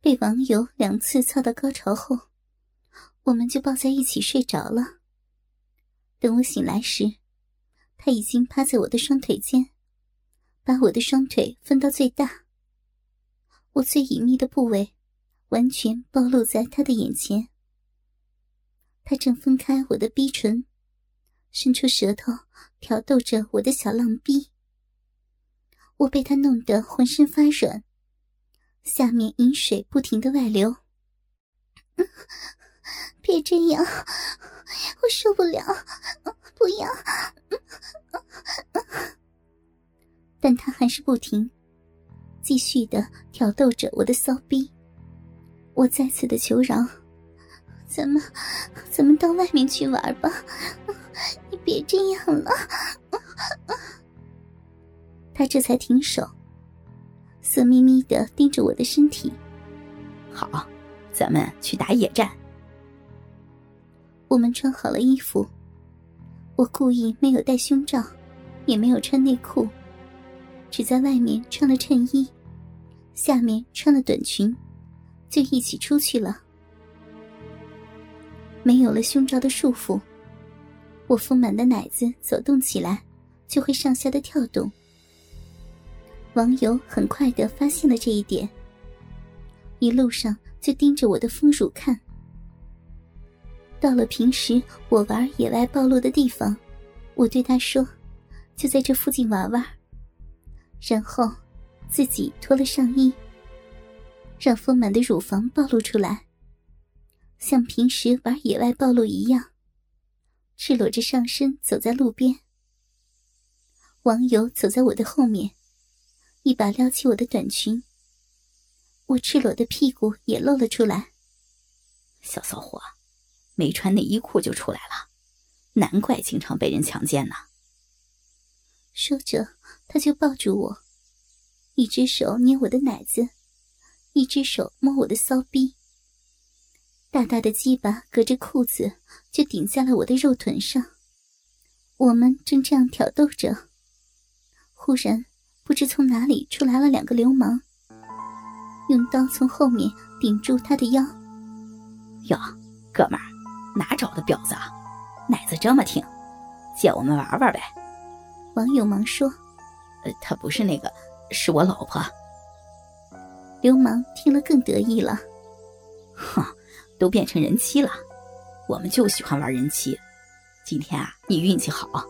被网友两次操到高潮后，我们就抱在一起睡着了。等我醒来时，他已经趴在我的双腿间，把我的双腿分到最大。我最隐秘的部位，完全暴露在他的眼前。他正分开我的逼唇，伸出舌头挑逗着我的小浪逼。我被他弄得浑身发软。下面饮水不停的外流，别这样，我受不了，不要！但他还是不停，继续的挑逗着我的骚逼。我再次的求饶：“咱们，咱们到外面去玩吧，你别这样了。”他这才停手。色眯眯的盯着我的身体。好，咱们去打野战。我们穿好了衣服，我故意没有戴胸罩，也没有穿内裤，只在外面穿了衬衣，下面穿了短裙，就一起出去了。没有了胸罩的束缚，我丰满的奶子走动起来就会上下的跳动。网友很快的发现了这一点，一路上就盯着我的丰乳看。到了平时我玩野外暴露的地方，我对他说：“就在这附近玩玩。”然后自己脱了上衣，让丰满的乳房暴露出来，像平时玩野外暴露一样，赤裸着上身走在路边。网友走在我的后面。一把撩起我的短裙，我赤裸的屁股也露了出来。小骚货，没穿内衣裤就出来了，难怪经常被人强奸呢。说着，他就抱住我，一只手捏我的奶子，一只手摸我的骚逼。大大的鸡巴隔着裤子就顶在了我的肉臀上。我们正这样挑逗着，忽然。不知从哪里出来了两个流氓，用刀从后面顶住他的腰。哟，哥们儿，哪找的婊子啊？奶子这么挺，借我们玩玩呗。网友忙说：“呃，他不是那个，是我老婆。”流氓听了更得意了，哼，都变成人妻了，我们就喜欢玩人妻。今天啊，你运气好，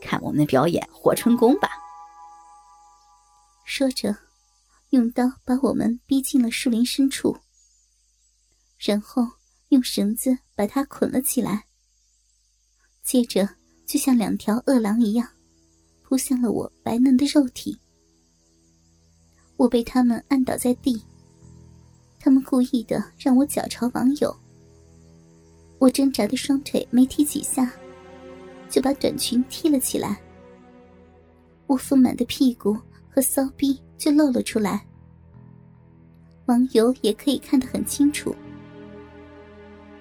看我们表演活春宫吧。说着，用刀把我们逼进了树林深处，然后用绳子把他捆了起来。接着，就像两条饿狼一样，扑向了我白嫩的肉体。我被他们按倒在地，他们故意的让我脚朝网友。我挣扎的双腿没踢几下，就把短裙踢了起来。我丰满的屁股。和骚逼就露了出来，网友也可以看得很清楚。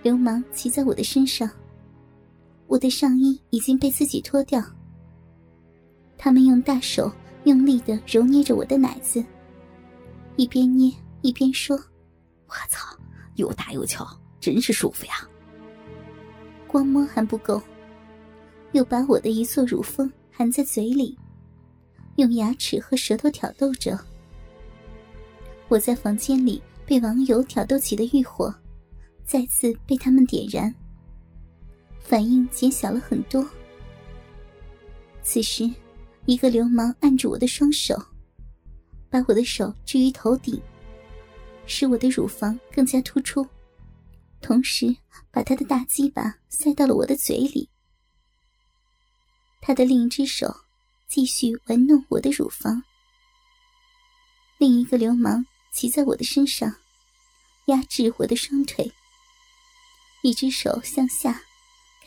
流氓骑在我的身上，我的上衣已经被自己脱掉。他们用大手用力的揉捏着我的奶子，一边捏一边说：“我操，又大又翘，真是舒服呀！”光摸还不够，又把我的一座乳峰含在嘴里。用牙齿和舌头挑逗着，我在房间里被网友挑逗起的欲火，再次被他们点燃，反应减小了很多。此时，一个流氓按住我的双手，把我的手置于头顶，使我的乳房更加突出，同时把他的大鸡巴塞到了我的嘴里。他的另一只手。继续玩弄我的乳房。另一个流氓骑在我的身上，压制我的双腿。一只手向下，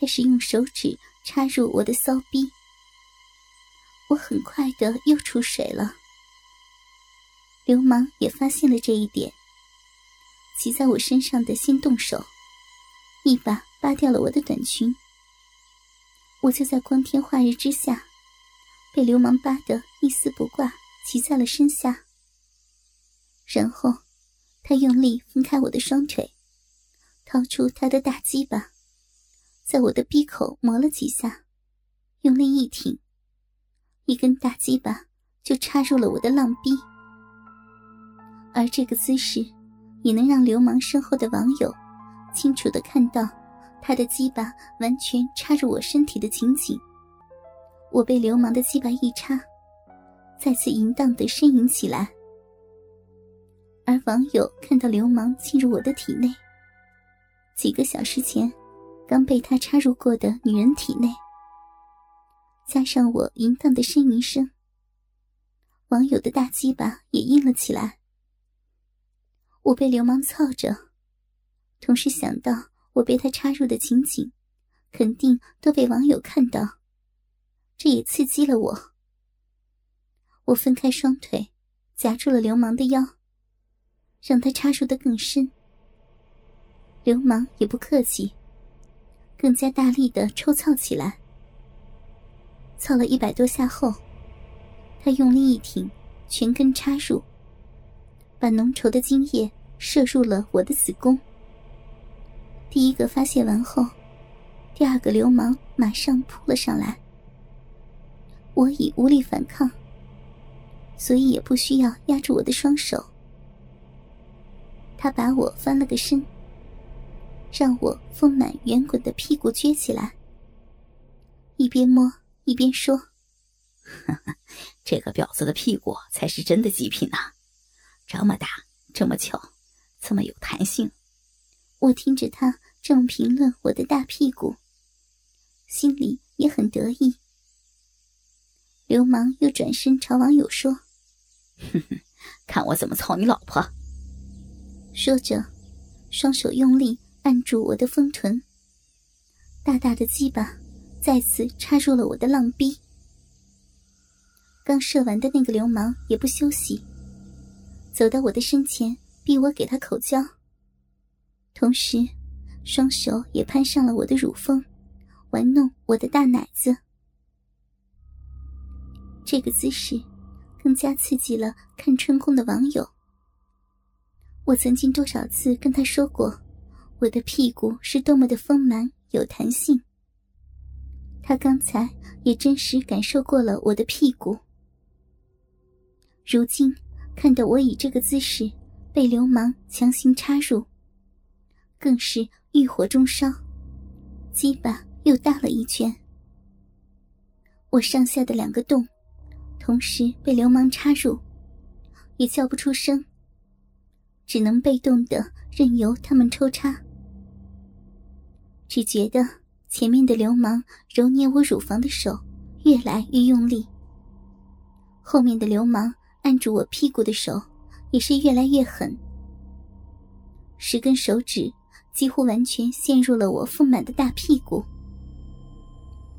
开始用手指插入我的骚逼。我很快的又出水了。流氓也发现了这一点，骑在我身上的先动手，一把扒掉了我的短裙。我就在光天化日之下。被流氓扒得一丝不挂，骑在了身下。然后，他用力分开我的双腿，掏出他的大鸡巴，在我的鼻口磨了几下，用力一挺，一根大鸡巴就插入了我的浪逼。而这个姿势，也能让流氓身后的网友清楚的看到他的鸡巴完全插入我身体的情景。我被流氓的鸡巴一插，再次淫荡的呻吟起来。而网友看到流氓进入我的体内，几个小时前刚被他插入过的女人体内，加上我淫荡的呻吟声，网友的大鸡巴也硬了起来。我被流氓操着，同时想到我被他插入的情景，肯定都被网友看到，这也刺激了我。我分开双腿，夹住了流氓的腰，让他插入的更深。流氓也不客气，更加大力的抽操起来。操了一百多下后，他用力一挺，全根插入。把浓稠的精液射入了我的子宫。第一个发泄完后，第二个流氓马上扑了上来。我已无力反抗，所以也不需要压住我的双手。他把我翻了个身，让我丰满圆滚的屁股撅起来，一边摸一边说：“这个婊子的屁股才是真的极品呐！”这么大，这么翘，这么有弹性。我听着他这么评论我的大屁股，心里也很得意。流氓又转身朝网友说：“哼哼，看我怎么操你老婆！”说着，双手用力按住我的丰臀，大大的鸡巴再次插入了我的浪逼。刚射完的那个流氓也不休息。走到我的身前，逼我给他口交，同时，双手也攀上了我的乳峰，玩弄我的大奶子。这个姿势，更加刺激了看春宫的网友。我曾经多少次跟他说过，我的屁股是多么的丰满有弹性。他刚才也真实感受过了我的屁股，如今。看到我以这个姿势被流氓强行插入，更是欲火中烧，鸡巴又大了一圈。我上下的两个洞同时被流氓插入，也叫不出声，只能被动的任由他们抽插。只觉得前面的流氓揉捏我乳房的手越来越用力，后面的流氓。按住我屁股的手也是越来越狠，十根手指几乎完全陷入了我丰满的大屁股，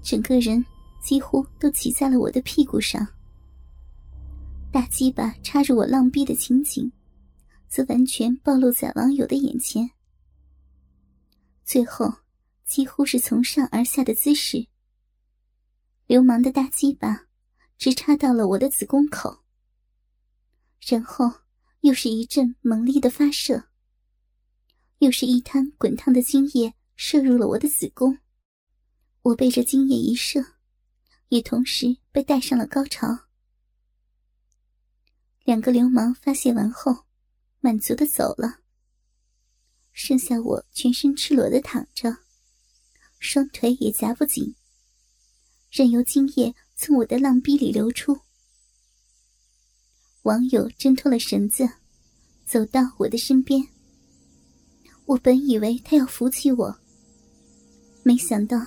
整个人几乎都骑在了我的屁股上。大鸡巴插入我浪逼的情景，则完全暴露在网友的眼前。最后，几乎是从上而下的姿势，流氓的大鸡巴直插到了我的子宫口。然后又是一阵猛烈的发射，又是一滩滚烫的精液射入了我的子宫。我被这精液一射，也同时被带上了高潮。两个流氓发泄完后，满足的走了，剩下我全身赤裸的躺着，双腿也夹不紧，任由精液从我的浪逼里流出。网友挣脱了绳子，走到我的身边。我本以为他要扶起我，没想到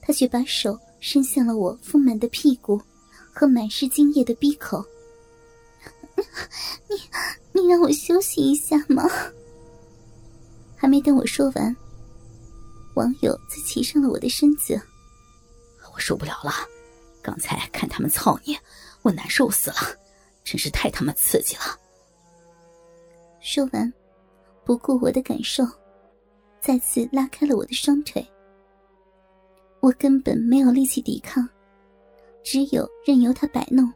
他却把手伸向了我丰满的屁股和满是精液的鼻口。你，你让我休息一下吗？还没等我说完，网友就骑上了我的身子。我受不了了，刚才看他们操你，我难受死了。真是太他妈刺激了！说完，不顾我的感受，再次拉开了我的双腿。我根本没有力气抵抗，只有任由他摆弄。